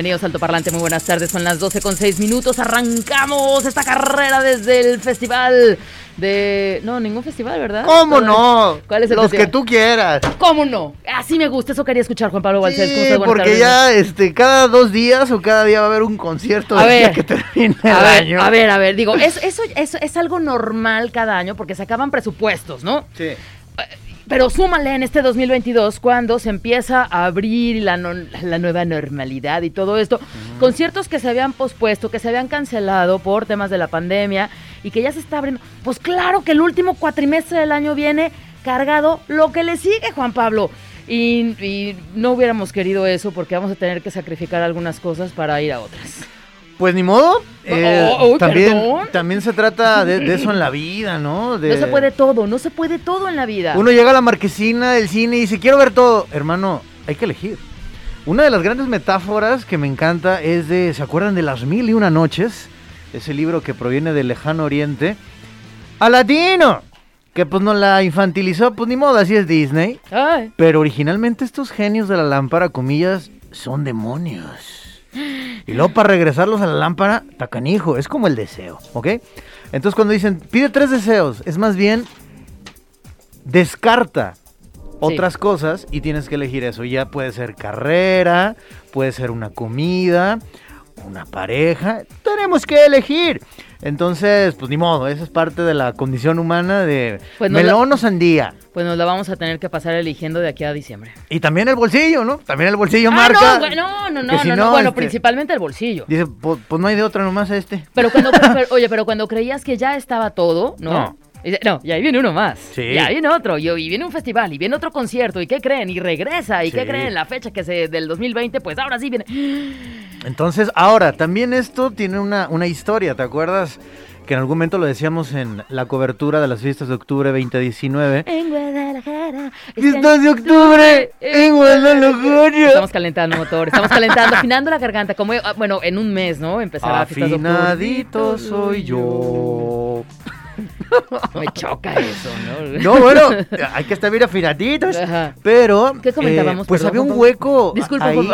Bienvenidos Alto Parlante, muy buenas tardes. Son las 12 con 6 minutos. Arrancamos esta carrera desde el festival de. No, ningún festival, ¿verdad? ¿Cómo no? ¿Cuál es el Los que tú quieras. ¿Cómo no? Así me gusta, eso quería escuchar, Juan Pablo. ¿Cómo Sí, porque tardes. ya este, cada dos días o cada día va a haber un concierto A ver, que termine el A ver, año. a ver, a ver, digo, es, eso, eso es algo normal cada año porque se acaban presupuestos, ¿no? Sí. Pero súmale en este 2022 cuando se empieza a abrir la, no- la nueva normalidad y todo esto. Conciertos que se habían pospuesto, que se habían cancelado por temas de la pandemia y que ya se está abriendo. Pues claro que el último cuatrimestre del año viene cargado lo que le sigue, Juan Pablo. Y, y no hubiéramos querido eso porque vamos a tener que sacrificar algunas cosas para ir a otras. Pues ni modo. eh, Oh, oh, también, perdón. también se trata de, de eso en la vida, ¿no? De- No se puede todo, no se puede todo en la vida. Uno llega a la marquesina del cine y dice, quiero ver todo. Hermano, hay que elegir. Una de las grandes metáforas que me encanta es de, ¿se acuerdan de Las Mil y Una Noches? Ese libro que proviene del lejano oriente. ¡Aladino! Que pues no la infantilizó, pues ni modo, así es Disney. Ay. Pero originalmente estos genios de la lámpara, comillas, son demonios. Y luego para regresarlos a la lámpara, tacanijo, es como el deseo, ¿ok? Entonces cuando dicen, pide tres deseos, es más bien, descarta otras cosas y tienes que elegir eso. Ya puede ser carrera, puede ser una comida, una pareja, tenemos que elegir. Entonces, pues ni modo, esa es parte de la condición humana de Pues melón o sandía. Pues nos la vamos a tener que pasar eligiendo de aquí a diciembre. Y también el bolsillo, ¿no? También el bolsillo Ah, marca. no, no, no, si no, no, no, Bueno, este- principalmente el bolsillo. Dice, pues, pues no hay de otra nomás este. Pero cuando, pero- oye, pero cuando creías que ya estaba todo, ¿no? No. No, y ahí viene uno más. Sí. Y ahí viene otro. Y, y viene un festival. Y viene otro concierto. ¿Y qué creen? Y regresa. ¿Y qué creen? La fecha que se del 2020, pues ahora sí viene. Entonces, ahora, también esto tiene una, una historia, ¿te acuerdas? Que en algún momento lo decíamos en la cobertura de las fiestas de octubre 2019. En Guadalajara. Fiestas de octubre en Guadalajara. Estamos calentando motor, estamos calentando, afinando la garganta. Como, ah, bueno, en un mes, ¿no? Empezará fiestas de octubre. Afinadito soy yo. Me choca eso, ¿no? No, bueno, hay que estar bien afinaditos. Ajá. Pero, ¿Qué comentábamos? eh, pues Perdón, había un hueco. Disculpa, ahí.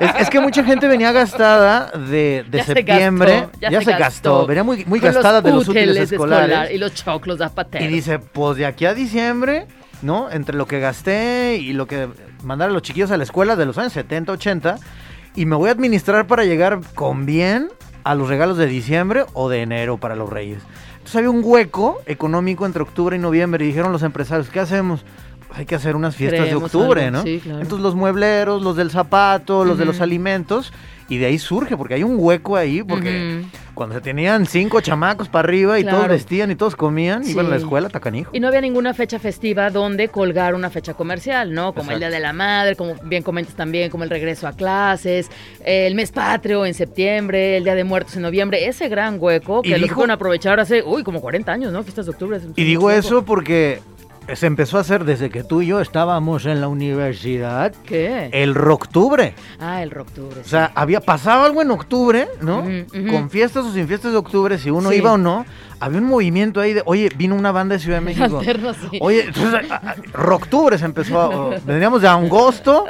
Es, es que mucha gente venía gastada de, de Ya se septiembre. gastó, ya, se gastó. Venía muy, muy los gastada de los útiles escolares. escolar y los choclos de Y dice, pues de aquí a diciembre, ¿no? Entre lo que gasté y lo que mandar a los chiquillos a la escuela de los años 70, 80, y me voy a administrar para llegar con bien a los regalos de diciembre o de enero para los reyes. Entonces había un hueco económico entre octubre y noviembre y dijeron los empresarios, ¿qué hacemos? Hay que hacer unas fiestas de octubre, algo, ¿no? sí, claro. Entonces los muebleros, los del zapato, los de los alimentos, y de ahí surge, porque hay un hueco ahí, porque cuando se tenían cinco chamacos para arriba y todos vestían y todos comían, iban a la Sí. escuela, tacanijo. Y no había ninguna fecha festiva donde colgar una fecha comercial, ¿no? Como el Día de la Madre, como bien comentas también, como el regreso a clases, el mes patrio en septiembre, el Día de Muertos en noviembre, ese gran hueco que lo dijo- aprovechar hace, uy, como 40 años, ¿no? Fiestas de octubre. Y digo eso porque se empezó a hacer desde que tú y yo estábamos en la universidad ¿Qué? el Rocktubre. ah, el Rocktubre. O sea, había pasado algo en octubre, ¿no? Con fiestas o sin fiestas de octubre, si uno Sí. iba o no, había un movimiento ahí de, oye, vino una banda de Ciudad de México. Alterno, sí. Oye, entonces, a- a- Rocktubre se empezó Veníamos de agosto.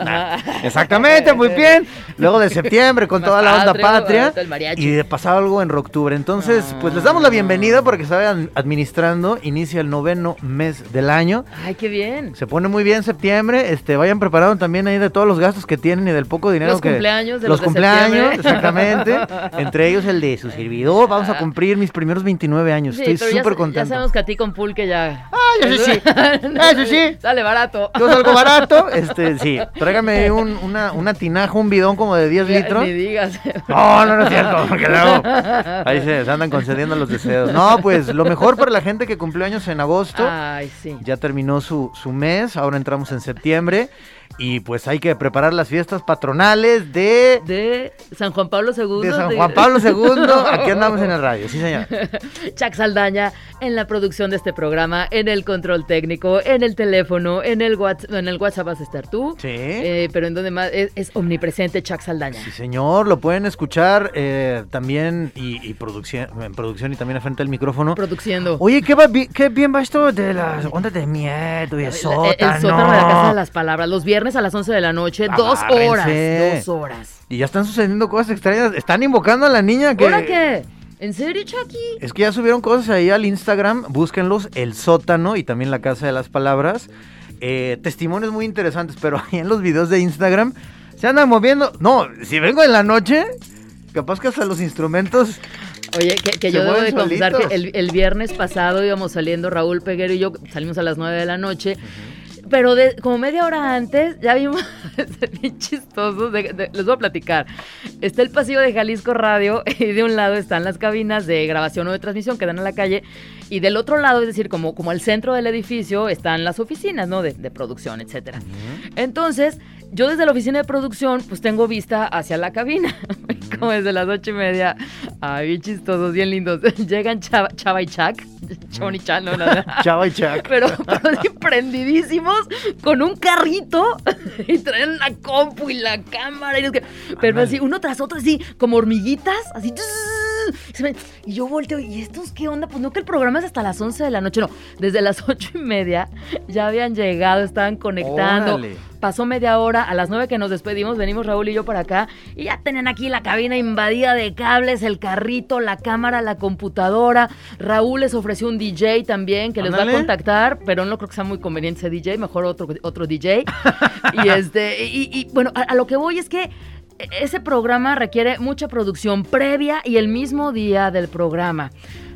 Exactamente, muy bien. Luego de septiembre con toda la onda patria. Y de pasar algo en Rocktubre. Entonces, pues les damos la bienvenida para que se vayan administrando. Inicia el noveno mes del año. Ay, qué bien. Se pone muy bien septiembre. Este, vayan preparando también ahí de todos los gastos que tienen y del poco dinero Los que. cumpleaños de los los cumpleaños, exactamente. Entre ellos el de su servidor. Vamos a cumplir mis primeros 29 años. Sí, Estoy súper sa- Ya contento. sabemos que a ti con pulque ya. Ah, eso sí. Eso sí. Sale barato. Yo salgo barato. Este, sí. Tráigame un, una, una tinaja, un bidón como de 10 litros. Ni digas. No, no, no es cierto, porque luego ahí se, se andan concediendo los deseos. No, pues lo mejor para la gente que cumplió años en agosto. Ay, sí. Ya terminó su, su mes, ahora entramos en septiembre. Y pues hay que preparar las fiestas patronales de... De San Juan Pablo II. De San Juan Pablo II. Aquí andamos en el radio, sí señor. Chuck Saldaña en la producción de este programa, en el control técnico, en el teléfono, en el WhatsApp, en el WhatsApp vas a estar tú. Sí. Eh, pero en donde más es, es omnipresente Chuck Saldaña. Sí señor, lo pueden escuchar eh, también y, y producción, en producción y también frente al micrófono. Produciendo. Oye, ¿qué, va, qué bien va esto de las ondas de miedo y el sótano? El sótano de la Casa de las Palabras, los viernes a las 11 de la noche, dos Agárrense. horas, dos horas. Y ya están sucediendo cosas extrañas. Están invocando a la niña que... ¿Ahora qué? ¿En serio, Chucky? Es que ya subieron cosas ahí al Instagram, búsquenlos, el sótano y también la casa de las palabras. Eh, testimonios muy interesantes, pero ahí en los videos de Instagram se andan moviendo. No, si vengo en la noche, capaz que hasta los instrumentos. Oye, que, yo debo de confesar que el viernes pasado íbamos saliendo Raúl Peguero y yo, salimos a las 9 de la noche. Pero de, como media hora antes ya vimos, es bien chistosos, de- de- les voy a platicar. Está el pasillo de Jalisco Radio y de un lado están las cabinas de grabación o de transmisión que dan a la calle y del otro lado, es decir, como, como al centro del edificio están las oficinas, ¿no? De, de producción, etcétera. Entonces, yo desde la oficina de producción, pues tengo vista hacia la cabina. Como desde las ocho y media. Ay, bien chistosos, bien lindos. Llegan Chava, Chava y Chuck. Chon y Chan, no, no. Chava y Chuck. Pero, pero así prendidísimos con un carrito y traen la compu y la cámara. Y, no sé qué. pero así, uno tras otro, así, como hormiguitas, así. Y yo volteo, ¿y estos qué onda? Pues no que el programa es hasta las 11 de la noche, no. Desde las ocho y media ya habían llegado, estaban conectando. Órale. Pasó media hora, a las 9 que nos despedimos, venimos Raúl y yo para acá y ya tenían aquí la cabina invadida de cables, el carrito, la cámara, la computadora. Raúl les ofreció un DJ también que les va a contactar, pero no creo que sea muy conveniente ese DJ, mejor otro, otro DJ. y este, y, y, bueno, a, a lo que voy es que ese programa requiere mucha producción previa y el mismo día del programa.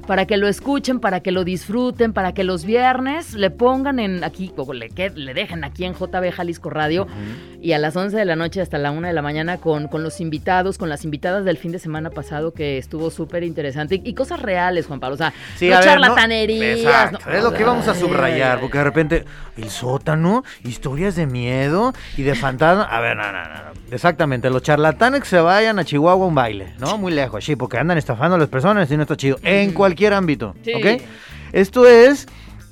Para que lo escuchen, para que lo disfruten, para que los viernes le pongan en aquí, o le, que- le dejen aquí en JB Jalisco Radio y a las 11 de la noche hasta la 1 de la mañana con, con los invitados, con las invitadas del fin de semana pasado que estuvo súper interesante y, y cosas reales, Juan Pablo. O sea, Sí, no ver, charlatanerías. Exacto, no- es lo que íbamos a Ay, subrayar, ay, porque de repente el sótano, historias de miedo y de fantasma. A ver, no, no, no. no. Exactamente, los charlatanes que se vayan a Chihuahua a un baile, ¿no? Muy lejos, sí, porque andan estafando a las personas y no está chido. En cualquier ámbito, Sí. ¿ok? Esto es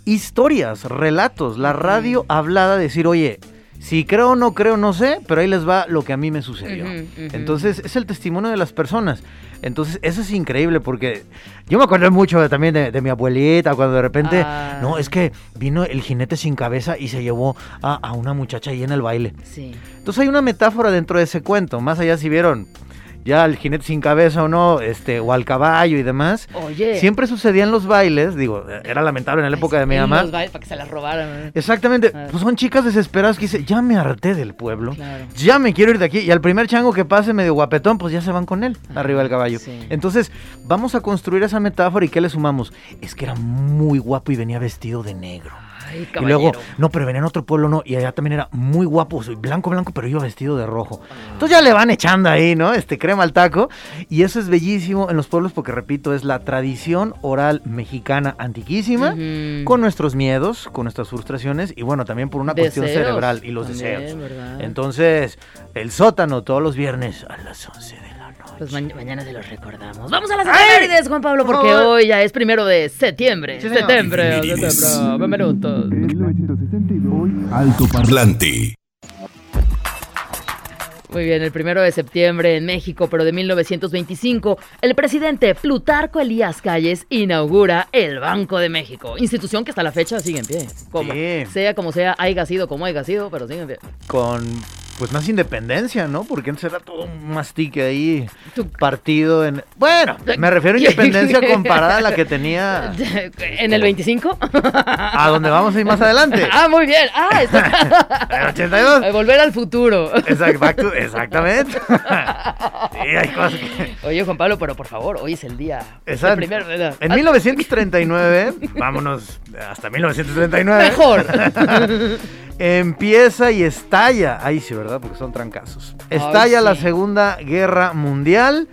historias, relatos, la radio hablada, decir, oye. Si creo o no creo, no sé, pero ahí les va lo que a mí me sucedió. Entonces, es el testimonio de las personas. Entonces, eso es increíble porque yo me acuerdo mucho de- también de, de mi abuelita cuando de repente, Ah. no, es que vino el jinete sin cabeza y se llevó a, a una muchacha ahí en el baile. Sí. Entonces hay una metáfora dentro de ese cuento, más allá si vieron ya el jinete sin cabeza o no, este, o al caballo y demás. Oye. Siempre sucedían los bailes, digo, era lamentable en la época de mi mamá. los bailes Para que se las robaran. ¿no? Exactamente, Ah. pues son chicas desesperadas que dicen, ya me harté del pueblo, Claro. ya me quiero ir de aquí. Y al primer chango que pase medio guapetón, pues ya se van con él, Ajá, arriba del caballo. sí. Entonces, vamos a construir esa metáfora y ¿qué le sumamos? Es que era muy guapo y venía vestido de negro. Ay, Y luego, no, pero venía en otro pueblo, no, y allá también era muy guapo, soy blanco, blanco, pero iba vestido de rojo. Entonces ya le van echando ahí, ¿no? Este crema al taco. Y eso es bellísimo en los pueblos porque, repito, es la tradición oral mexicana antiquísima, con nuestros miedos, con nuestras frustraciones y bueno, también por una cuestión cerebral y los también, deseos. ¿verdad? Entonces, el sótano todos los viernes a las 11 de la noche. Pues ma- mañana se los recordamos. Vamos a las efemérides, Juan Pablo, porque hoy ya es primero de septiembre. Sí, septiembre, septiembre. Bienvenidos. En 1962, Alto Parlante. Muy bien, el primero de septiembre en México, pero de 1925, el presidente Plutarco Elías Calles inaugura el Banco de México, institución que hasta la fecha sigue en pie. Como Sí. sea como sea, haya sido como haya sido, pero sigue en pie. Con pues más independencia, ¿no? Porque antes era todo un mastique ahí, Tú- partido en... Bueno, me refiero a independencia comparada a la que tenía ¿En el 25? a donde vamos a ir más adelante. ah, muy bien. Ah, está... En el 82. Volver al futuro. Exact- back to- exactamente. Sí, hay cosas que... Oye, Juan Pablo, pero por favor, hoy es el día. Exacto. El primer. En 1939, vámonos hasta 1939. Mejor. Empieza y estalla, ahí sí, ¿verdad? Porque son trancazos. Estalla sí. la Segunda Guerra Mundial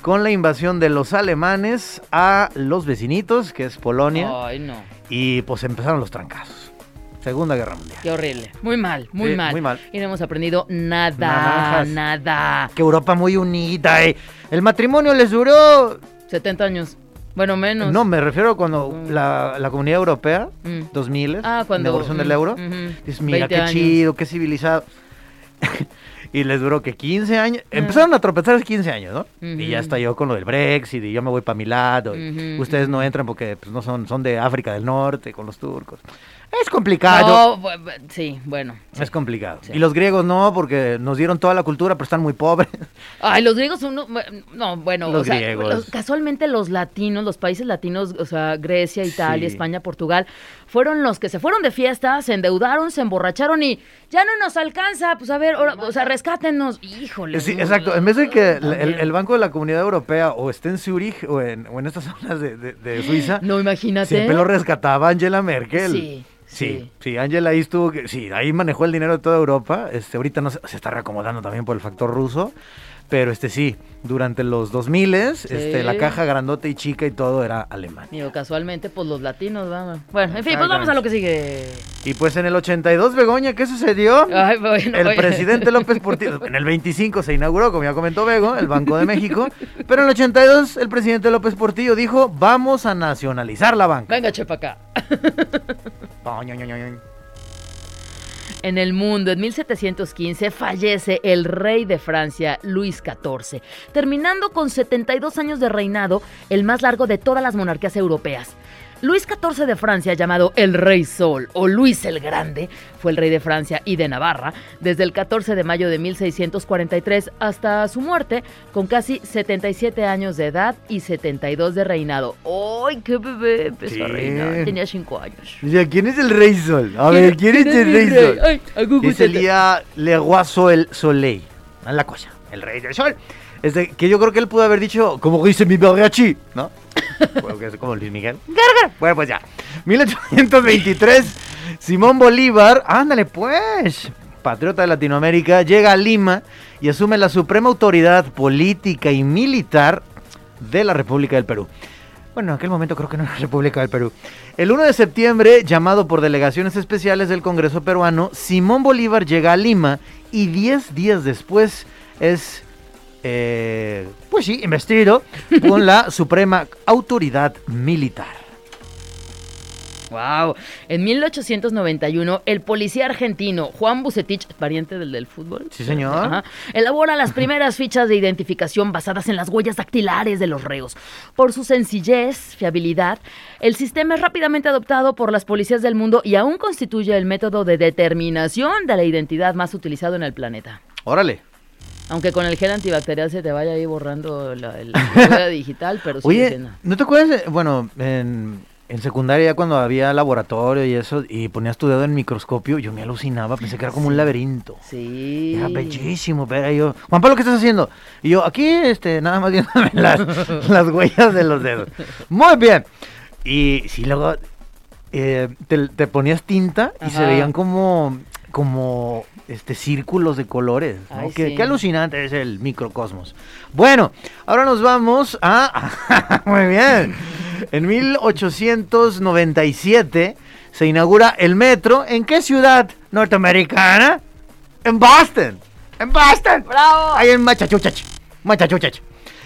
con la invasión de los alemanes a los vecinitos, que es Polonia, Ay, no. y pues empezaron los trancazos. Segunda Guerra Mundial. Qué horrible. Muy mal, muy Sí, mal. muy mal. Y no hemos aprendido nada, Naranjas. nada. Que Europa muy unida, eh. El matrimonio les duró... 70 años. Bueno, menos. No, me refiero a cuando Mm. la, la comunidad europea, Mm. 2000, Ah, cuando- evolución del mm, euro, ujú, dices, mira 20 qué años. chido, qué civilizado. y les duró que 15 años. Ah. Empezaron a tropezar hace 15 años, ¿no? Y ya está yo con lo del Brexit y yo me voy para mi lado. Ustedes no entran porque pues, no son, son de África del Norte con los turcos. Es complicado. No, sí, bueno. sí. Es complicado. Sí. Y los griegos no, porque nos dieron toda la cultura, pero están muy pobres. Ay, los griegos son... No, no, bueno, Los o sea, griegos. los- casualmente los latinos, los países latinos, o sea, Grecia, Italia, Sí. España, Portugal, fueron los que se fueron de fiesta, se endeudaron, se emborracharon y ya no nos alcanza, pues a ver, ahora, o sea, rescátenos. Híjole. Sí, exacto. En vez de que el, también. el- el Banco de la Comunidad Europea o esté en Zurich o en, o en estas zonas de, de- de Suiza, No, imagínate. siempre lo rescataba Angela Merkel. Sí, Sí, sí. sí, Angela ahí estuvo, que, sí, ahí manejó el dinero de toda Europa. Este, ahorita no se, se está reacomodando también por el factor ruso, pero este sí, durante los 2000 este, la caja grandote y chica y todo era alemán. Digo, casualmente, pues los latinos, vamos. Bueno, en fin, pues vamos a lo que sigue. Y pues en el 82, Begoña, ¿qué sucedió? Ay, bueno, El oye. presidente López Portillo, en el 25 se inauguró, como ya comentó Bego, el Banco de México, pero en el 82 el presidente López Portillo dijo, vamos a nacionalizar la banca. Venga, chepa acá. En el mundo, en 1715, fallece el rey de Francia, Luis XIV, terminando con 72 años de reinado, el más largo de todas las monarquías europeas. Luis XIV de Francia, llamado el Rey Sol o Luis el Grande, fue el rey de Francia y de Navarra desde el 14 de mayo de 1643 hasta su muerte, con casi 77 años de edad y 72 de reinado. ¡Ay, qué bebé! Empezó a Sí. reinar, tenía 5 años. ¿quién es el Rey Sol? A ver, ¿quién es el Rey Sol? Ay, a Google Es el día Le Roi Sol Soleil. Es la cosa, el Rey del Sol. Este, que yo creo que él pudo haber dicho, como dice mi mariachi, ¿no? Como Luis Miguel. Bueno, pues ya. 1823, Simón Bolívar, ándale pues, patriota de Latinoamérica, llega a Lima y asume la suprema autoridad política y militar de la República del Perú. Bueno, en aquel momento creo que no era la República del Perú. El 1 de septiembre, llamado por delegaciones especiales del Congreso peruano, Simón Bolívar llega a Lima y 10 días después es, eh, pues sí, investido con la suprema autoridad militar. Wow. En 1891, el policía argentino Juan Bucetich, pariente del del fútbol, Sí, señor. Ajá, elabora las primeras fichas de identificación basadas en las huellas dactilares de los reos. Por su sencillez, fiabilidad, el sistema es rápidamente adoptado por las policías del mundo y aún constituye el método de determinación de la identidad más utilizado en el planeta. Órale. Aunque con el gel antibacterial se te vaya ahí borrando la, la huella digital, pero sigue Oye. ¿no te acuerdas? eh, Bueno, en, en secundaria cuando había laboratorio y eso, y ponías tu dedo en el microscopio, yo me alucinaba, pensé que era como un laberinto. Sí. Era bellísimo, pero yo, Juan Pablo, ¿qué estás haciendo? Y yo, aquí, este, nada más viéndome las, las huellas de los dedos. Muy bien. Y sí, luego eh, te, te ponías tinta y se veían como, como, este, círculos de colores. ¿no? Ay, qué, sí. qué alucinante es el microcosmos. Bueno, ahora nos vamos a... muy bien. En 1897 se inaugura el metro. ¿En qué ciudad norteamericana? En Boston. En Boston. ¡Bravo! Ahí en Machachuchach. Machachuchach.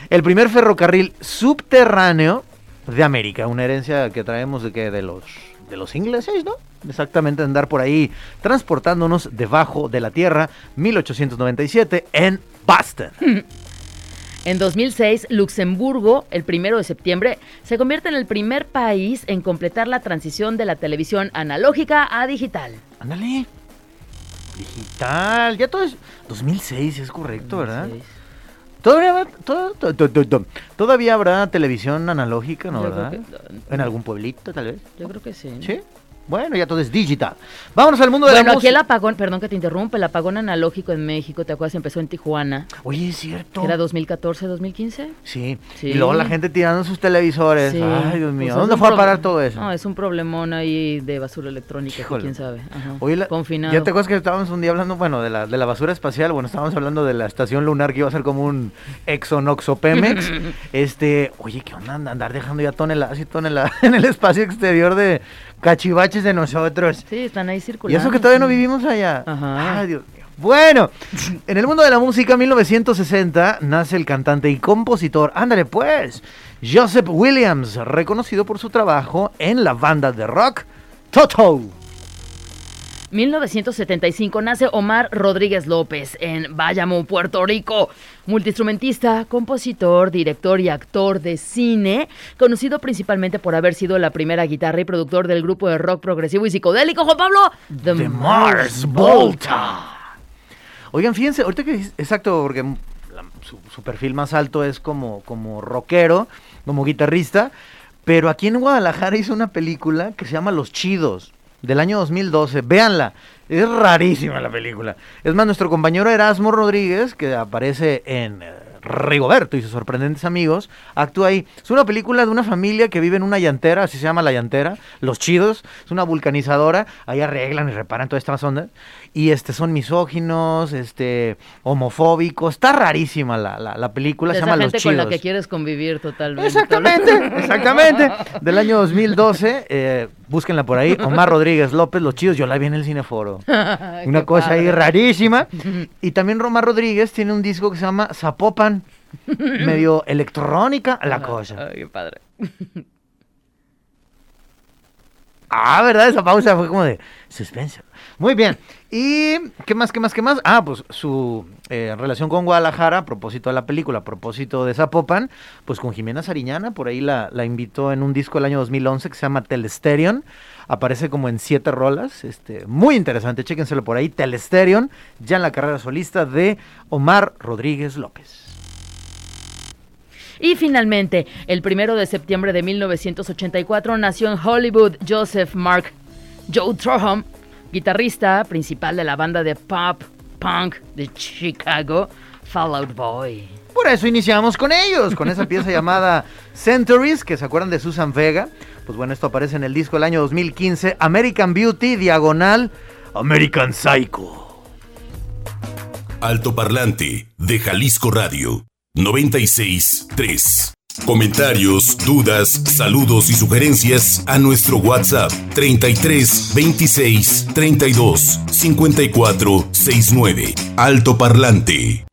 El primer ferrocarril subterráneo de América. Una herencia que traemos de que de los de los ingleses, ¿no? Exactamente andar por ahí transportándonos debajo de la tierra. 1897 en Boston. En 2006, Luxemburgo, el primero de septiembre, se convierte en el primer país en completar la transición de la televisión analógica a digital. Ándale. Digital. Ya todo es 2006, es correcto, ¿verdad? 2006. Todavía, va- to- to- to- to- to- todavía habrá televisión analógica, ¿no? Yo ¿Verdad? En algún pueblito, tal vez. Yo creo que sí. Sí. Bueno, ya todo es digital. Vámonos al mundo de Bueno, la aquí el música. apagón, perdón que te interrumpa, el apagón analógico en México, ¿te acuerdas? Empezó en Tijuana. Oye, es cierto. ¿Era 2014, 2015? Sí. Sí. Y luego la gente tirando sus televisores. Sí. Ay, Dios mío. Pues ¿A ¿Dónde fue a parar todo eso? No, es un problemón ahí de basura electrónica, que quién sabe. Ajá. Oye, la- Confinado. ¿Ya te acuerdas que estábamos un día hablando, bueno, de la, de la basura espacial? Bueno, estábamos hablando de la estación lunar que iba a ser como un exonoxopemex. este, oye, ¿qué onda andar dejando ya toneladas y toneladas en el espacio exterior de cachivaches de nosotros. Sí, están ahí Y circulando. eso que todavía no vivimos allá. Ajá. Ay, Dios mío. Bueno, en el mundo de la música, 1960, nace el cantante y compositor, ándale pues, Joseph Williams, reconocido por su trabajo en la banda de rock Toto. 1975 nace Omar Rodríguez López en Bayamo, Puerto Rico. Multiinstrumentista, compositor, director y actor de cine, conocido principalmente por haber sido la primera guitarra y productor del grupo de rock progresivo y psicodélico, Juan Pablo, The, Mars Volta. Oigan, fíjense, ahorita que exacto, porque la- su, su perfil más alto es como, como rockero, como guitarrista, pero aquí en Guadalajara hizo una película que se llama Los Chidos, del año 2012. Véanla, es rarísima la película. Es más, nuestro compañero Erasmo Rodríguez, que aparece en eh, Rigoberto y sus sorprendentes amigos, actúa ahí. Es una película de una familia que vive en una llantera, así se llama la llantera, Los Chidos, es una vulcanizadora, ahí arreglan y reparan todas estas ondas, y este son misóginos, este homofóbicos, está rarísima la, la, la película, de se esa llama Los gente con la Chidos. que quieres convivir totalmente. Exactamente, exactamente. Del año 2012, eh, búsquenla por ahí, Omar Rodríguez López, Los Chidos, yo la vi en el Cineforo. Una cosa ahí rarísima. Y también Omar Rodríguez tiene un disco que se llama Zapopan, medio electrónica la cosa. Ay, qué padre. Ah, ¿verdad? Esa pausa fue como de suspenso. Muy bien. ¿Y qué más, qué más, qué más? Ah, pues su eh, relación con Guadalajara, a propósito de la película, a propósito de Zapopan, pues con Jimena Sariñana, por ahí la, la invitó en un disco del año 2011 que se llama Telesterion. Aparece como en siete rolas, este, muy interesante, chéquenselo por ahí, Telesterion, ya en la carrera solista de Omar Rodríguez López. Y finalmente, el primero de septiembre de 1984 nació en Hollywood Joseph Mark Joe Troham, guitarrista principal de la banda de pop punk de Chicago, Fallout Boy. Por eso iniciamos con ellos, con esa pieza llamada Centuries, que se acuerdan de Susan Vega. Pues bueno, esto aparece en el disco del año 2015, American Beauty, diagonal, American Psycho. Alto Parlante de Jalisco Radio 96.3. Comentarios, dudas, saludos y sugerencias a nuestro WhatsApp 33 26 32 54 69. Alto Parlante.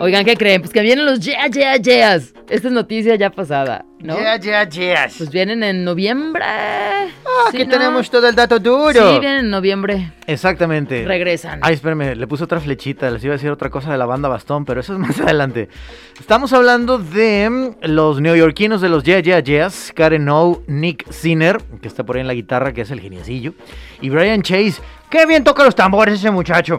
Oigan, ¿qué creen? Pues que vienen los Yeah, Yeah, Yeahs. Esta es noticia ya pasada, ¿no? Yeah, yeah, yes. Pues vienen en noviembre. Ah, Sí, aquí ¿no? tenemos todo el dato duro. Sí, vienen en noviembre. Exactamente. Regresan. Ay, espérame, le puse otra flechita, les iba a decir otra cosa de la banda Bastón, pero eso es más adelante. Estamos hablando de mm, los neoyorquinos de los Yeah Yeah Yeahs, Karen O, Nick Sinner, que está por ahí en la guitarra, que es el geniecillo, y Brian Chase. ¡Qué bien toca los tambores ese muchacho!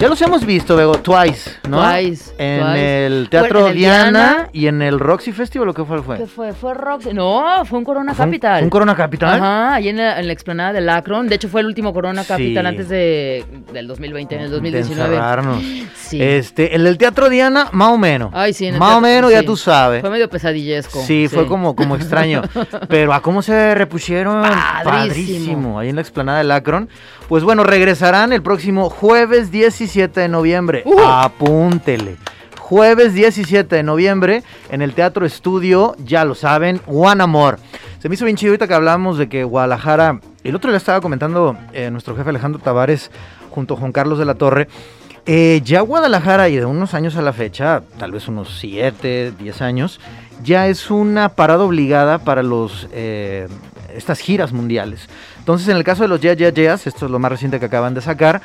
Ya los hemos visto, Bego, twice, ¿no? Twice, En twice. el Teatro en el Diana, Diana. y en el Roxy Festival, ¿o qué fue? fue? ¿Qué fue? ¿Fue Rock? No, fue un Corona ¿Fue un- Capital. fue un Corona Capital? Ajá, ahí en la, en la explanada del Akron. De hecho, fue el último Corona Sí. Capital antes de, del 2020, en el De 2019. encerrarnos. Sí. Este, el del Teatro Diana, más o menos. Ay, sí, en el Más o menos, ya sí. tú sabes. Fue medio pesadillesco. Sí, fue como, como extraño. Pero a cómo se repusieron. Padrísimo. Ahí en la explanada del Akron. Pues bueno, regresarán el próximo jueves 17 de noviembre. Uh. Apúntele. Jueves 17 de noviembre en el Teatro Estudio, ya lo saben, One Amor. Se me hizo bien chido ahorita que hablábamos de que Guadalajara, el otro le estaba comentando eh, nuestro jefe Alejandro Tavares junto a Juan Carlos de la Torre, eh, ya Guadalajara y de unos años a la fecha, tal vez unos 7, 10 años, ya es una parada obligada para los eh, estas giras mundiales. Entonces, en el caso de los Yeah Yeah Yeahs, esto es lo más reciente que acaban de sacar,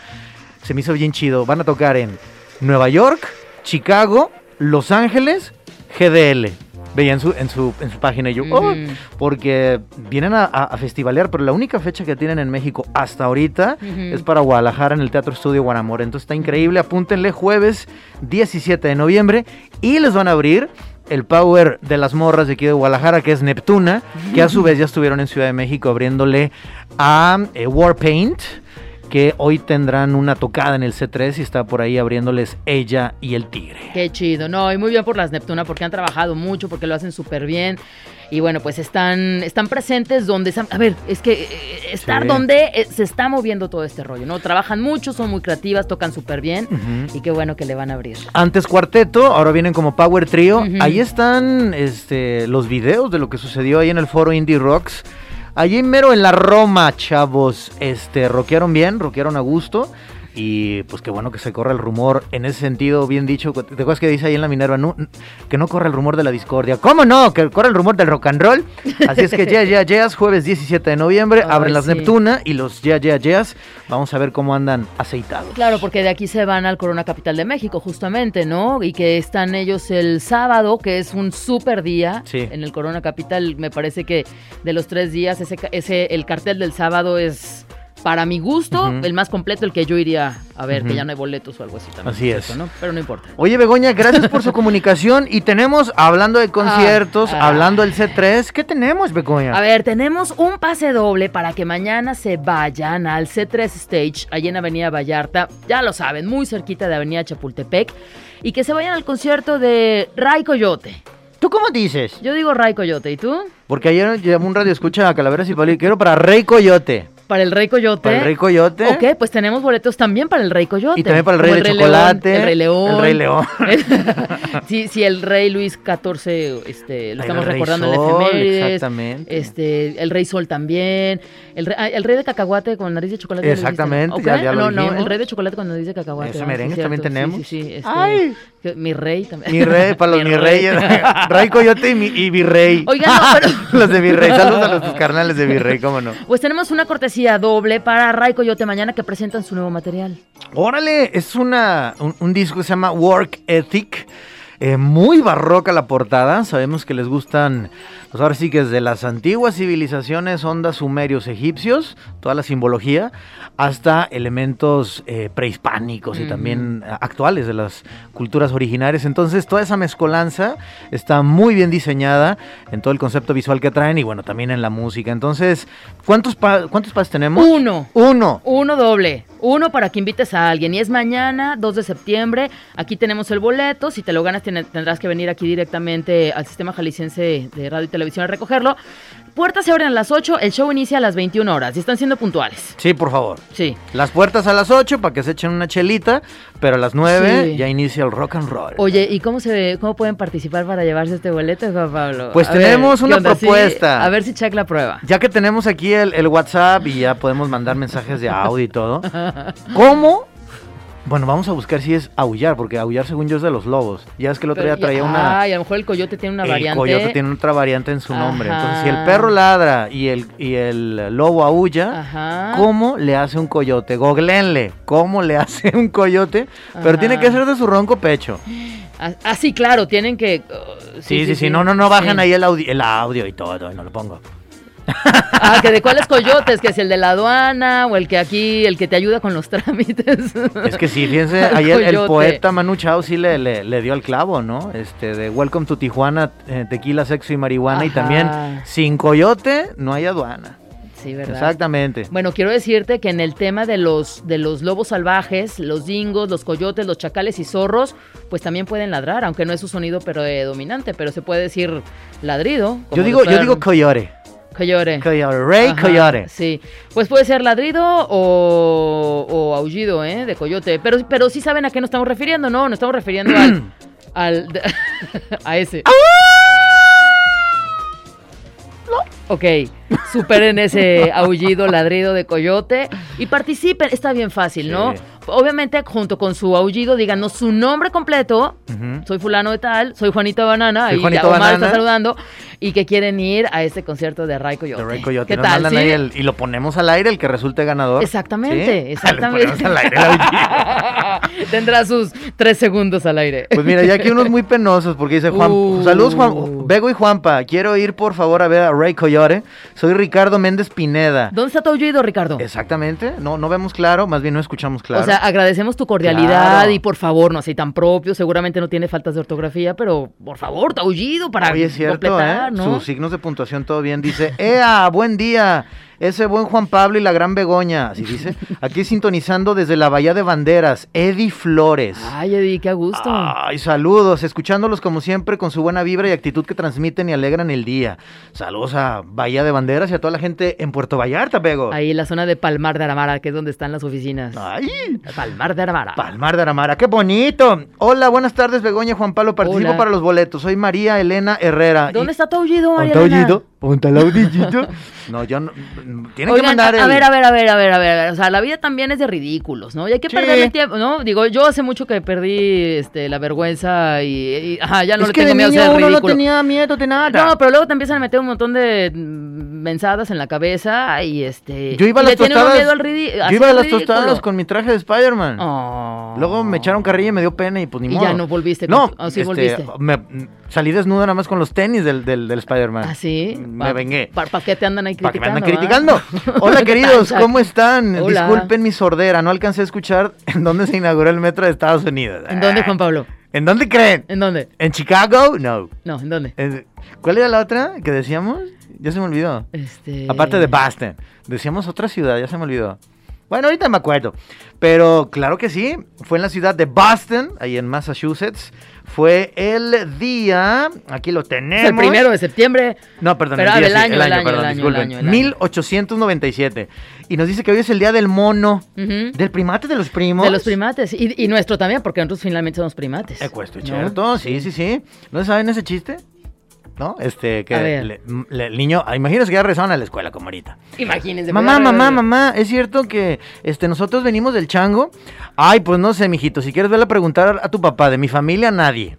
se me hizo bien chido. Van a tocar en Nueva York, Chicago, Los Ángeles, GDL. Veía en su, en su, en su página y yo, "Oh", porque vienen a, a- a festivalear, pero la única fecha que tienen en México hasta ahorita es para Guadalajara en el Teatro Estudio Guanamor. Entonces está increíble, apúntenle jueves 17 de noviembre y les van a abrir el Power de las morras de aquí de Guadalajara, que es Neptuna, que a su vez ya estuvieron en Ciudad de México abriéndole a eh, Warpaint. Que hoy tendrán una tocada en el C3 y está por ahí abriéndoles ella y el Tigre. Qué chido, no, y muy bien por las Neptuna porque han trabajado mucho, porque lo hacen súper bien. Y bueno, pues están, están presentes donde... A ver, es que eh, estar Sí. donde eh, se está moviendo todo este rollo, ¿no? Trabajan mucho, son muy creativas, tocan súper bien. Y qué bueno que le van a abrir. Antes cuarteto, ahora vienen como Power Trio. Ahí están este, los videos de lo que sucedió ahí en el foro Indie Rocks. Allí mero en la Roma, chavos. Este, rockearon bien, rockearon a gusto. Y pues qué bueno que se corra el rumor en ese sentido, bien dicho. ¿Te acuerdas que dice ahí en la Minerva? No, que no corra el rumor de la discordia. ¿Cómo no? Que corra el rumor del rock and roll. Así es que ya, ya, ya, jueves 17 de noviembre, Ay, abren las sí. Neptuna y los ya, ya, ya. Vamos a ver cómo andan aceitados. Claro, porque de aquí se van al Corona Capital de México, justamente, ¿no? Y que están ellos el sábado, que es un súper día Sí. en el Corona Capital. Me parece que de los tres días, ese, ese el cartel del sábado es, para mi gusto, el más completo, el que yo iría a ver, que ya no hay boletos o algo así también. Así es. Pero no importa. Oye, Begoña, gracias por su comunicación. Y tenemos, hablando de conciertos, ah. hablando del C3, ¿qué tenemos, Begoña? A ver, tenemos un pase doble para que mañana se vayan al C3 Stage, allí en Avenida Vallarta, ya lo saben, muy cerquita de Avenida Chapultepec, y que se vayan al concierto de Ray Coyote. ¿Tú cómo dices? Yo digo Ray Coyote, ¿y tú? Porque ayer llamó un radio escucha a Calaveras y Pali. Quiero para Rey Coyote. Para el Rey Coyote. Para el Rey Coyote. Ok, pues tenemos boletos también para el Rey Coyote. Y también para el Como Rey de León, Chocolate. el Rey León. El Rey León. sí, sí, el Rey Luis XIV, este, lo Ay, estamos recordando en Sol, efemérides. exactamente. Este, el Rey Sol también. El, rey, ah, el Rey de Cacahuate con nariz de chocolate. ¿lo dijiste? Exactamente, ya- ya lo No, no, dijimos. el Rey de Chocolate con nariz de cacahuate. Ese ah, sí, merengue también Sí, tenemos. Sí, sí, este, Ay. Mi rey también. Mi rey, para los Mi mi rey. Coyote y, mi, y Virrey. Oigan, no, pero- los de Virrey. Saludos a los tus carnales de Virrey, cómo no. Pues tenemos una cortesía doble para Ray Coyote mañana que presentan su nuevo material. Órale, es una, un, un disco que se llama Work Ethic. Eh, muy barroca la portada. Sabemos que les gustan, pues ahora sí que desde las antiguas civilizaciones, ondas sumerios egipcios, toda la simbología, hasta elementos eh, prehispánicos y también actuales de las culturas originarias. Entonces, toda esa mezcolanza está muy bien diseñada en todo el concepto visual que traen y bueno, también en la música. Entonces, ¿cuántos, pa- cuántos pases tenemos? Uno. Uno. Uno doble. Uno para que invites a alguien. Y es mañana, 2 de septiembre. Aquí tenemos el boleto. Si te lo ganas, tiene- tendrás que venir aquí directamente al Sistema Jalisciense de Radio y Televisión a recogerlo. Puertas se abren a las 8. El show inicia a las 21 horas. Y están siendo puntuales. Sí, por favor. Sí. Las puertas a las 8 para que se echen una chelita, pero a las 9 Sí. ya inicia el rock and roll. Oye, ¿y cómo se cómo pueden participar para llevarse este boleto, Juan Pablo? Pues A tenemos ¿qué una onda? Sí, propuesta. a ver si check la prueba. Ya que tenemos aquí el, el WhatsApp y ya podemos mandar mensajes de audio y todo, ¿cómo? Bueno, vamos a buscar si es aullar, porque aullar según yo es de los lobos. Ya es que el otro Pero día ya- traía una... Ay, a lo mejor el coyote tiene una el variante. coyote tiene otra variante en su nombre. Entonces, si el perro ladra y el, y el lobo aulla, Ajá. ¿cómo le hace un coyote? Googlenle, ¿cómo le hace un coyote? Pero Ajá. tiene que ser de su ronco pecho. Ah, ah, sí, claro, tienen que. uh, Sí, sí, sí, no, no, no bajan ahí el audio, el audio y todo, y no lo pongo. Ah, que de cuáles coyotes, que es el de la aduana o el que aquí, el que te ayuda con los trámites. Es que sí, fíjense, El ahí el, el poeta Manu Chao sí le, le, le dio al clavo, ¿no? Este, de Welcome to Tijuana, eh, tequila, sexo y marihuana, y también sin coyote no hay aduana. Sí, ¿verdad? Exactamente. Bueno, quiero decirte que en el tema de los, de los lobos salvajes, los dingos, los coyotes, los chacales y zorros, pues también pueden ladrar, aunque no es su sonido predominante, pero se puede decir ladrido. Yo digo, yo digo coyote. Coyote. Coyote, Rey Ajá, Coyote. Sí, pues puede ser ladrido o, o aullido, ¿eh? De coyote. Pero, pero sí saben a qué nos estamos refiriendo, ¿no? Nos estamos refiriendo al... al a ese. Ok, superen ese aullido, ladrido de coyote y participen. Está bien fácil, ¿no? Sí. Obviamente, junto con su aullido, díganos su nombre completo. Soy fulano de tal, soy Juanito Banana, Soy y Juanito ya Omar Banana. está saludando, y que quieren ir a este concierto de Ray Coyote. De Rey Coyote. ¿Qué tal? sí? el- y lo ponemos al aire, el que resulte ganador. Exactamente, ¿Sí? exactamente. Al aire el. Tendrá sus tres segundos al aire. Pues mira, ya aquí unos muy penosos porque dice Juan, Uh. saludos Juan, Bego y Juanpa, quiero ir por favor a ver a Ray Coyote. Soy Ricardo Méndez Pineda. ¿Dónde está tu aullido, Ricardo? Exactamente, no, no vemos claro, más bien no escuchamos claro. O sea, agradecemos tu cordialidad Claro. y por favor, no así tan propio, seguramente no tiene faltas de ortografía, pero por favor, tu aullido para Oye, es cierto, completar, ¿eh? ¿no? Sus signos de puntuación todo bien. Dice, ¡Ea! ¡Buen día! Ese buen Juan Pablo y la gran Begoña, así dice. Aquí sintonizando desde la Bahía de Banderas, Eddie Flores. Ay, Eddie, qué gusto. Ay, saludos, escuchándolos como siempre con su buena vibra y actitud que transmiten y alegran el día. Saludos a Bahía de Banderas y a toda la gente en Puerto Vallarta, Bego. Ahí la zona de Palmar de Aramara, que es donde están las oficinas. Ay, Palmar de Aramara. Palmar de Aramara, qué bonito. Hola, buenas tardes, Begoña Juan Pablo. Participo Hola. para los boletos. Soy María Elena Herrera. ¿Dónde Y- está tu aullido, María ¿Ponte Elena? ¿Ponte el audillito? No, yo no. Tienen que Oigan, mandar a, el. a ver, a ver, a ver, a ver, a ver, a ver. O sea, la vida también es de ridículos, ¿no? Y hay que Sí. perderle tiempo, ¿no? Digo, yo hace mucho que perdí este, la vergüenza y, y, ajá, ya no es le que tengo de miedo a niño ser uno no tenía miedo de nada. No, pero luego te empiezan a meter un montón de mensadas en la cabeza y este. yo iba a las tostadas. miedo al ridi- yo iba a las ridículo. tostadas con mi traje de Spider-Man. Oh. Luego me echaron carrilla y me dio pena y pues ni Y modo. ya no volviste No, con- oh, sí este, volviste. me- salí desnudo nada más con los tenis del, del, del Spider-Man. ¿Ah, sí? Me vengué. ¿Para qué te andan ahí Para que me criticando? andan criticando. Hola ¿Qué queridos, ¿cómo están? Hola. Disculpen mi sordera, no alcancé a escuchar en dónde se inauguró el metro de Estados Unidos. ¿En dónde, Juan Pablo? ¿En dónde creen? ¿En dónde? ¿En Chicago? No. No, ¿en dónde? Eh, ¿Cuál era la otra que decíamos? Ya se me olvidó. Este... Aparte de Boston. Decíamos otra ciudad, ya se me olvidó. Bueno, ahorita me acuerdo. Pero claro que sí, fue en la ciudad de Boston, ahí en Massachusetts. Fue el día, aquí lo tenemos. Es el primero de septiembre. No, perdón, el, día el sí, año, el año, perdón, el año, el año, el año. 1897. Y nos dice que hoy es el día del mono, del primate de los primos. De los primates. Y, y nuestro también, porque nosotros finalmente somos primates. Ecuesto, ¿no? cierto, sí, sí, sí. ¿No saben ese chiste? ¿No? Este, que le- le- el niño, ah, imagínense que ya rezaban a la escuela como ahorita. Imagínense. Mamá, mamá, mamá, ¿es cierto que este, nosotros venimos del chango? Ay, pues no sé, mijito, si quieres verle a preguntar a tu papá, de mi familia, nadie.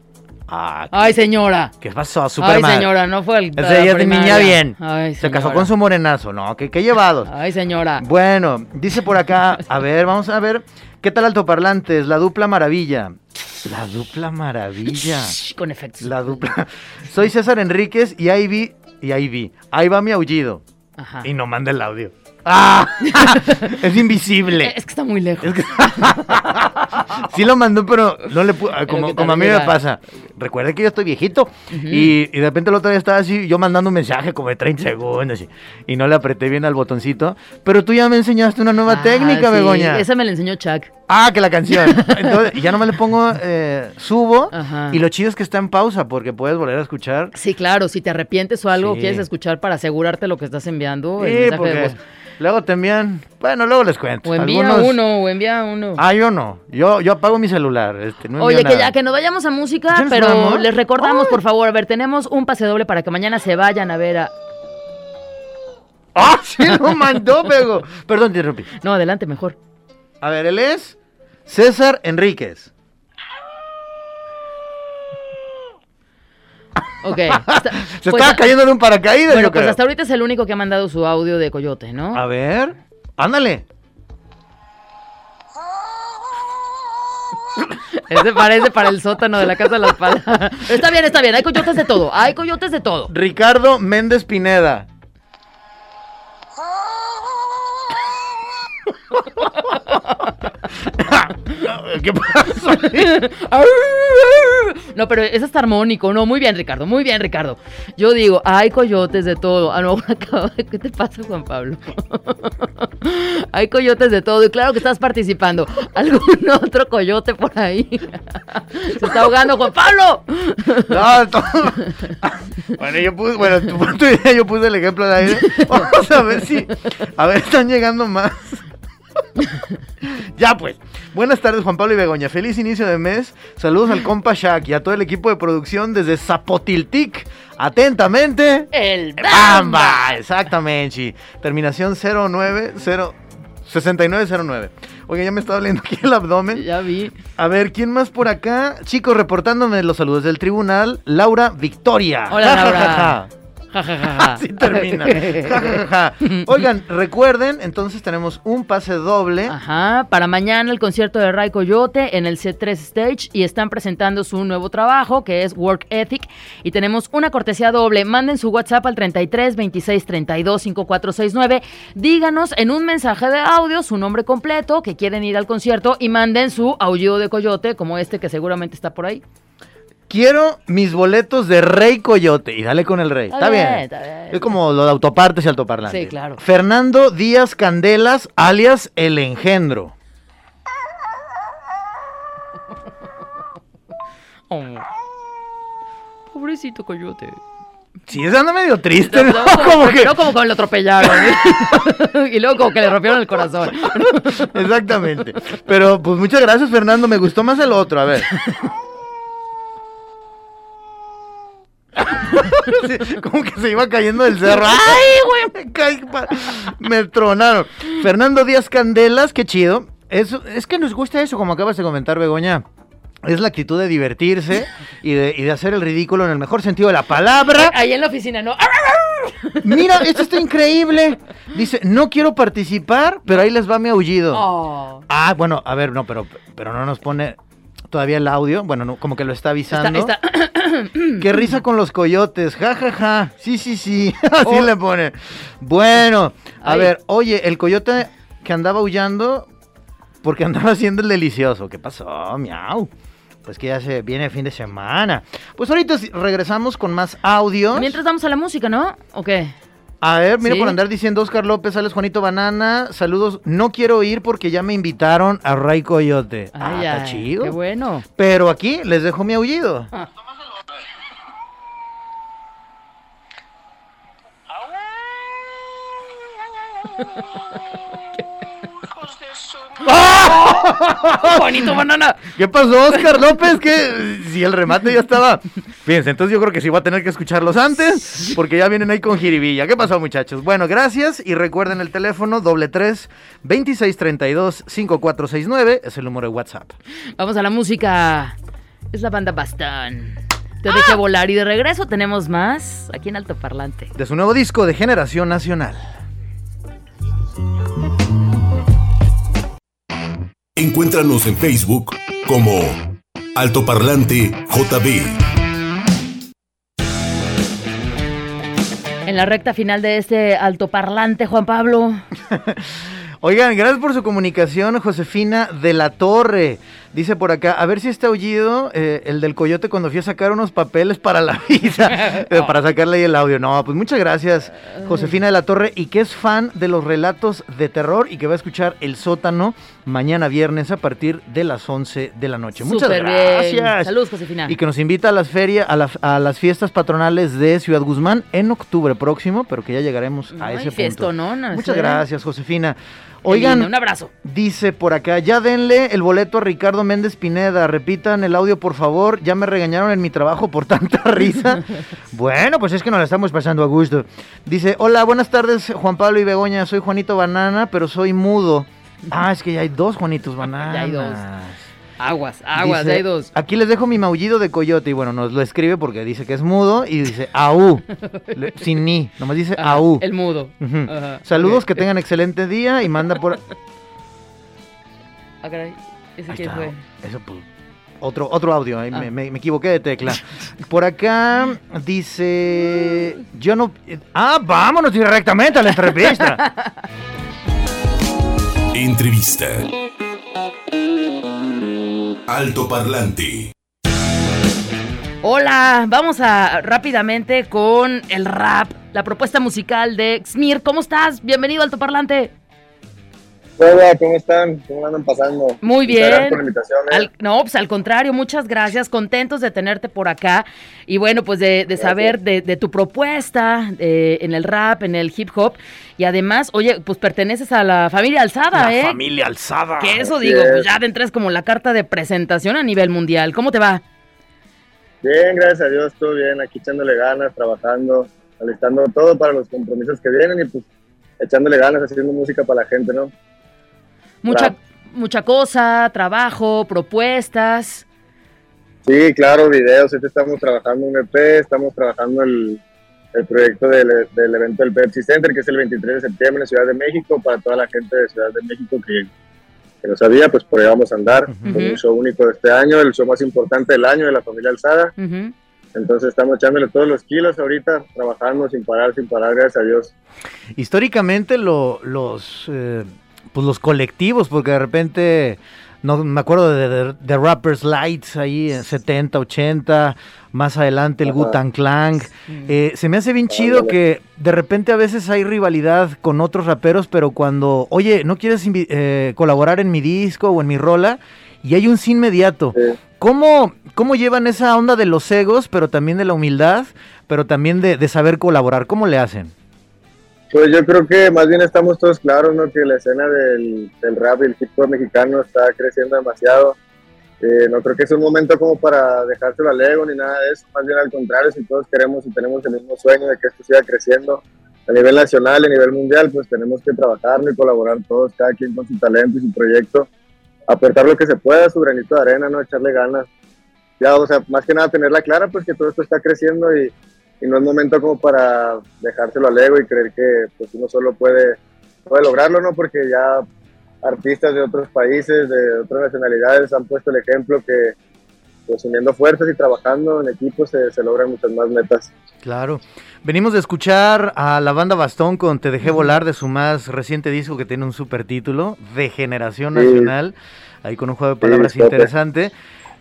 Ah, Ay, señora. ¿qué pasó? Ay, Superman. señora, no fue el. Ese ella es de niña bien. Ay, Se casó con su morenazo, ¿no? ¿Qué, qué llevados? Ay, señora. Bueno, dice por acá, a ver, vamos a ver, ¿qué tal altoparlantes? La dupla maravilla. La dupla maravilla. Con efectos. La dupla. Soy César Enríquez y ahí vi, y ahí vi, ahí va mi aullido. Ajá. Y no manda el audio. ¡Ah! es invisible. Es que está muy lejos. Es que- sí lo mandó, pero no le pudo. Como, que como a mí me pasa. Recuerda que yo estoy viejito. y, y de repente el otro día estaba así, yo mandando un mensaje como de 30 segundos. Y, y no le apreté bien al botoncito. Pero tú ya me enseñaste una nueva Ah, técnica, sí, Begoña. Esa me la enseñó Chuck. Ah, que la canción. Entonces, ya nomás le pongo, eh, subo. Ajá. Y lo chido es que está en pausa porque puedes volver a escuchar. Sí, claro, si te arrepientes o algo, Sí. quieres escuchar para asegurarte lo que estás enviando, el Sí, de porque voz. luego te envían. Bueno, luego les cuento. O envía Algunos- uno, o envía uno. Ah, yo no. Yo, yo apago mi celular. Este, no Oye, que nada. ya que nos vayamos a música, ¿Ya nos pero vamos? les recordamos, Ay. por favor, a ver, tenemos un pase doble para que mañana se vayan a ver a... ¡Ah, sí lo mandó, Bego! Perdón, te interrumpí. No, adelante, mejor. A ver, él es César Enríquez. Ok. Se pues, estaba cayendo de un paracaídas, Bueno, yo pues creo. hasta ahorita es el único que ha mandado su audio de coyote, ¿no? A ver, ándale. Ese parece para el sótano de la casa de las palabras. Está bien, está bien, hay coyotes de todo, hay coyotes de todo. Ricardo Méndez Pineda. ¿Qué pasó? No, pero ese está armónico. No, muy bien, Ricardo. Muy bien, Ricardo. Yo digo, hay coyotes de todo. Ah, no, ¿qué te pasa, Juan Pablo? hay coyotes de todo. Y claro que estás participando. ¿Algún otro coyote por ahí? Se está ahogando, Juan Pablo. No, todo- Bueno, yo puse, bueno, tu, tu idea, yo puse el ejemplo de aire. Vamos a ver si, a ver, están llegando más. ya pues, buenas tardes Juan Pablo y Begoña, feliz inicio de mes, saludos al compa Shaq y a todo el equipo de producción desde Zapotiltic, atentamente, El Bamba, exactamente, sí. terminación 090, 6909. Oye, ya me está doliendo aquí el abdomen. Ya vi. A ver, ¿quién más por acá? Chicos, reportándome los saludos del tribunal, Laura Victoria. Hola, Laura. Así termina. Oigan, recuerden, entonces tenemos un pase doble. Ajá, para mañana el concierto de Ray Coyote en el C3 Stage y están presentando su nuevo trabajo que es Work Ethic y tenemos una cortesía doble. Manden su WhatsApp al 33 26 32 5469. Díganos en un mensaje de audio su nombre completo, que quieren ir al concierto y manden su aullido de coyote como este que seguramente está por ahí. Quiero mis boletos de Rey Coyote. Y dale con el Rey. Está, Está bien. bien, está bien. Es como lo de autopartes y altoparlantes. Sí, claro. Fernando Díaz Candelas, alias El Engendro. Oh. Pobrecito coyote. Sí, esa anda medio triste, ¿no? No, como, que- primero como que lo atropellaron. y luego como que le rompieron el corazón. Exactamente. Pero pues muchas gracias, Fernando. Me gustó más el otro. A ver. Sí, como que se iba cayendo del cerro. ¡Ay, güey! Me caí. Me tronaron. Fernando Díaz Candelas, qué chido. Eso, es que nos gusta eso, como acabas de comentar, Begoña. Es la actitud de divertirse y de, y de hacer el ridículo en el mejor sentido de la palabra. Ahí en la oficina, ¿no? Mira, esto está increíble. Dice, no quiero participar, pero ahí les va mi aullido. Oh. Ah, bueno, a ver, no, pero, pero no nos pone todavía el audio. Bueno, no, como que lo está Está, avisando. está- Qué risa con los coyotes, ja, ja, ja. Sí, sí, sí. Así Oh. le pone. Bueno, a Ay. ver, oye, el coyote que andaba aullando porque andaba haciendo el delicioso. ¿Qué pasó? Miau. Pues que ya se viene fin de semana. Pues ahorita regresamos con más audios. Mientras vamos a la música, ¿no? ¿O qué? A ver, mira ¿Sí? por andar diciendo Oscar López, Alex Juanito Banana, saludos. No quiero ir porque ya me invitaron a Ray Coyote. ah, Ay, está ay, chido. Qué bueno. Pero aquí les dejo mi aullido. Bonito banana. ¿Qué pasó, Oscar López? Que si el remate ya estaba. Fíjense, entonces yo creo que sí voy a tener que escucharlos antes, porque ya vienen ahí con jiribilla. ¿Qué pasó, muchachos? Bueno, gracias y recuerden el teléfono doble tres 2632 5469 es el número de WhatsApp. Vamos a la música. Es la banda Bastón. Te dejé volar y de regreso tenemos más aquí en Alto Parlante. De su nuevo disco de Generación Nacional. Encuéntranos en Facebook como Altoparlante JB. En la recta final de este altoparlante, Juan Pablo. Oigan, gracias por su comunicación, Josefina de la Torre. Dice por acá, a ver si está aullido eh, el del coyote cuando fui a sacar unos papeles para la visa, eh, para sacarle ahí el audio. No, pues muchas gracias, Josefina de la Torre, y que es fan de los relatos de terror y que va a escuchar El Sótano mañana viernes a partir de las 11 de la noche. Muchas bien. gracias. Saludos, Josefina. Y que nos invita a las ferias, a, las- a las fiestas patronales de Ciudad Guzmán en octubre próximo, pero que ya llegaremos a ese punto. fiestononas, Muchas ¿eh? gracias, Josefina. Oigan, Un abrazo. Dice por acá, ya denle el boleto a Ricardo Méndez Pineda, repitan el audio por favor, ya me regañaron en mi trabajo por tanta risa. bueno, pues es que nos la estamos pasando a gusto. Dice, hola, buenas tardes Juan Pablo y Begoña, soy Juanito Banana, pero soy mudo. Ah, es que ya hay dos Juanitos Bananas. Ya hay dos. Aguas, aguas, Dice, hay dos. Aquí les dejo mi maullido de coyote y bueno, nos lo escribe porque dice que es mudo y dice au, le- sin ni, nomás dice Ajá, au. El mudo. Ajá, Saludos, que tengan excelente día y manda por... Ah, caray. ¿Ese Ahí quién está. fue? Eso, pues, otro, otro audio, ahí Ah. me, me- me equivoqué de tecla. Por acá dice. Yo no. Ah, vámonos directamente a la entrevista. Entrevista. Altoparlante. Hola, vamos a rápidamente con el rap, la propuesta musical de Xmir. ¿Cómo estás? Bienvenido al Altoparlante. Hola, ¿cómo están? ¿Cómo andan pasando? Muy Muchas bien. gracias por la invitación. ¿eh? Al- no, pues al contrario, muchas gracias, contentos de tenerte por acá y bueno, pues de, de saber de, de tu propuesta eh, en el rap, en el hip hop y además, oye, pues perteneces a la familia Alzada, ¿eh? familia alzada. Que eso Así digo, es. pues ya de entrada es como la carta de presentación a nivel mundial. ¿Cómo te va? Bien, gracias a Dios, todo bien. Aquí echándole ganas, trabajando, alistando todo para los compromisos que vienen y pues echándole ganas, haciendo música para la gente, ¿no? Mucha, mucha cosa, trabajo, propuestas. Sí, claro, videos. Ahorita estamos trabajando un EP, estamos trabajando el, el proyecto del, del evento del Pepsi Center, que es el 23 de septiembre en Ciudad de México, para toda la gente de Ciudad de México que, que no sabía, pues por ahí vamos a andar. Con un show único de este año, el show más importante del año de la familia Alzada. Entonces estamos echándole todos los kilos ahorita, trabajando sin parar, sin parar, gracias a Dios. Históricamente lo- los, eh, pues los colectivos, porque de repente no me acuerdo de, de, de Rappers Lights ahí en 70, 80, más adelante el. Gutan Clan. Eh, se me hace bien chido que de repente a veces hay rivalidad con otros raperos, pero cuando, oye, ¿no quieres eh, colaborar en mi disco o en mi rola? Y hay un sí inmediato. Sí. ¿Cómo, ¿Cómo llevan esa onda de los egos, pero también de la humildad, pero también de, de saber colaborar? ¿Cómo le hacen? Pues yo creo que más bien estamos todos claros, ¿no? Que la escena del, del rap y el hip hop mexicano está creciendo demasiado. Eh, no creo que es un momento como para dejárselo al ego ni nada de eso. Más bien al contrario, si todos queremos y tenemos el mismo sueño de que esto siga creciendo a nivel nacional y a nivel mundial, pues tenemos que trabajarlo y colaborar todos, cada quien con su talento y su proyecto. Apretar lo que se pueda, su granito de arena, ¿no? Echarle ganas. Ya, o sea, más que nada tenerla clara, pues que todo esto está creciendo y, y no es momento como para dejárselo al ego y creer que pues uno solo puede, puede lograrlo, ¿no? Porque ya artistas de otros países, de otras nacionalidades han puesto el ejemplo que pues uniendo fuerzas y trabajando en equipo se, se logran muchas más metas. Claro. Venimos de escuchar a la banda Bastón con Te dejé volar de su más reciente disco que tiene un super título, De Generación Sí. Nacional, ahí con un juego de palabras interesante.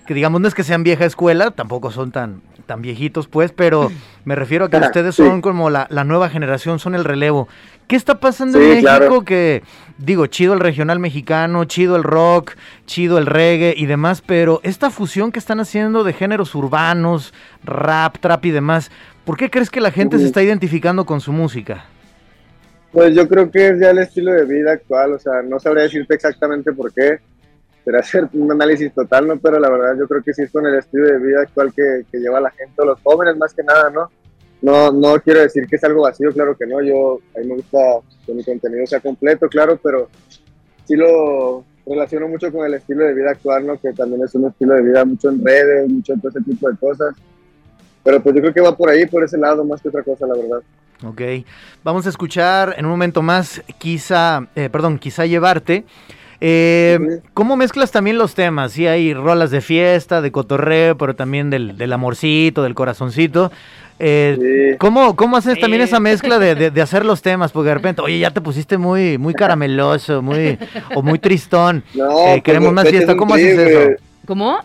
Que digamos no es que sean vieja escuela, tampoco son tan, tan viejitos pues, pero me refiero a que ustedes son como la, la nueva generación, son el relevo. ¿Qué está pasando en México claro. que, digo, chido el regional mexicano, chido el rock, chido el reggae y demás, pero esta fusión que están haciendo de géneros urbanos, rap, trap y demás, ¿por qué crees que la gente se está identificando con su música? Pues yo creo que es ya el estilo de vida actual, o sea, no sabría decirte exactamente por qué, será hacer un análisis total, ¿no? Pero la verdad yo creo que sí es con el estilo de vida actual que, que lleva la gente, los jóvenes más que nada, ¿no? No, no quiero decir que es algo vacío, claro que no, yo, a mí me gusta que mi contenido sea completo, claro, pero sí lo relaciono mucho con el estilo de vida actual, ¿no? Que también es un estilo de vida mucho en redes, mucho en todo ese tipo de cosas. Pero pues yo creo que va por ahí, por ese lado, más que otra cosa, la verdad. Ok, vamos a escuchar en un momento más, quizá, eh, perdón, quizá llevarte. Eh. ¿Cómo mezclas también los temas? Sí, hay rolas de fiesta, de cotorreo, pero también del, del amorcito, del corazoncito. Eh, Sí. ¿cómo, ¿Cómo haces también Sí. esa mezcla de, de- de hacer los temas? Porque de repente, oye, ya te pusiste muy, muy carameloso, muy, o muy tristón. No, Eh, queremos pues, más vete fiesta. ¿Cómo haces trip, eso? ¿Cómo?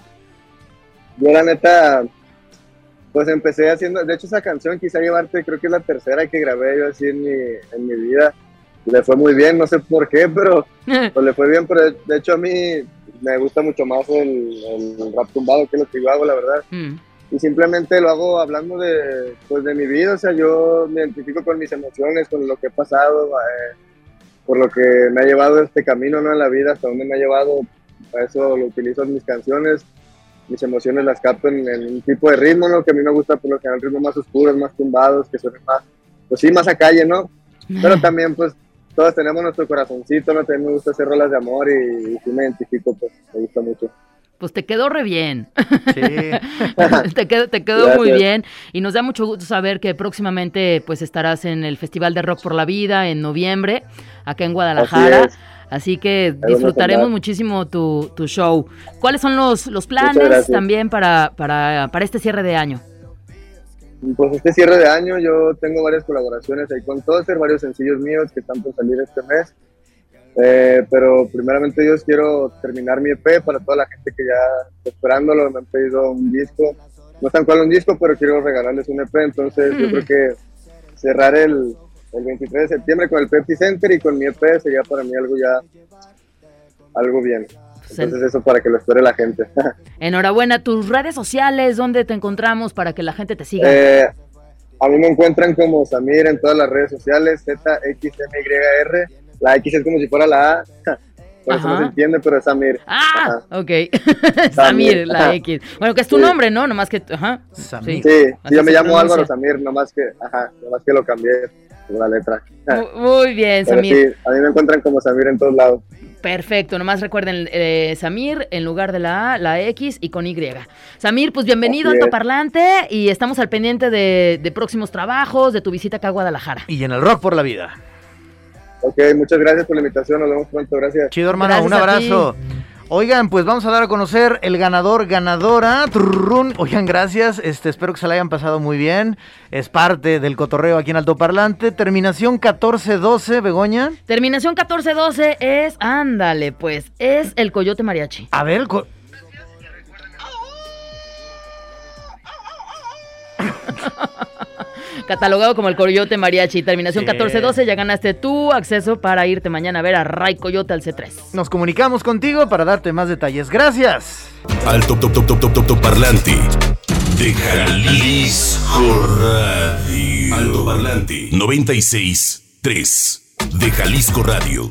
Yo la neta, pues empecé haciendo, de hecho esa canción quizá llevarte, creo que es la tercera que grabé yo así en mi, en mi vida. Le fue muy bien, no sé por qué, pero pues le fue bien, pero de, hecho a mí me gusta mucho más el, el rap tumbado, que es lo que yo hago, la verdad. Mm. Y simplemente lo hago hablando de, pues, de mi vida, o sea, yo me identifico con mis emociones, con lo que he pasado, eh, por lo que me ha llevado este camino ¿no? en la vida, hasta donde me ha llevado, para eso lo utilizo en mis canciones, mis emociones las capto en, en un tipo de ritmo, ¿no? que a mí me gusta por lo general ritmos más oscuros, más tumbados, que suenen más, pues sí, más a calle, ¿no? Pero también, pues, todos tenemos nuestro corazoncito, ¿no? También me gusta hacer rolas de amor y, y sí me identifico, pues, me gusta mucho. Pues te quedó re bien. Sí. te quedó, te quedó muy bien y nos da mucho gusto saber que próximamente pues estarás en el Festival de Rock por la Vida en noviembre, acá en Guadalajara. Así Así, que disfrutaremos muchísimo tu, tu show. ¿Cuáles son los, los planes también para, para, para este cierre de año? Pues este cierre de año yo tengo varias colaboraciones ahí con Tozer, varios sencillos míos que están por salir este mes. Eh, pero primeramente yo quiero terminar mi EP para toda la gente que ya está esperándolo, me han pedido un disco. No tan cual un disco, pero quiero regalarles un EP, entonces yo creo que cerrar el, el 23 de septiembre con el Pepsi Center y con mi EP sería para mí algo ya, algo bien. Entonces eso para que lo espere la gente. Enhorabuena, tus redes sociales, ¿dónde te encontramos para que la gente te siga? Eh, a mí me encuentran como Samir en todas las redes sociales, ZXMYR. La X es como si fuera la A. Por eso no Ajá. se entiende, pero es Samir. ah, ajá. ok. Samir, la Ajá. X. Bueno, que es tu Sí. nombre, ¿no? Nomás que, ajá. Samir. Sí. Sí, yo me llamo pronuncia. Álvaro Samir, nomás que, ajá, nomás que lo cambié la letra. Mu- Muy bien, Pero Samir. sí, a mí me encuentran como Samir en todos lados. Perfecto, nomás recuerden eh, Samir en lugar de la A, la X y con Y. Samir, pues bienvenido Así al es. Parlante y estamos al pendiente de, de próximos trabajos, de tu visita acá a Guadalajara. Y en el rock por la vida. Ok, muchas gracias por la invitación, nos vemos pronto, gracias. Chido, hermano, Gracias un a abrazo. Oigan, pues vamos a dar a conocer el ganador, ganadora. Trrrrun. Oigan, gracias. Este, espero que se la hayan pasado muy bien. Es parte del cotorreo aquí en Alto Parlante. Terminación 1412, Begoña. Terminación 1412 es, ándale, pues, es el Coyote Mariachi. A ver, co- Catalogado como el Coyote Mariachi. Terminación Sí. 1412, ya ganaste tu acceso para irte mañana a ver a Ray Coyote al C3. nos comunicamos contigo para darte más detalles. Gracias. Alto top top top top top top parlante de Jalisco Radio. Alto parlante 96 3 de Jalisco Radio.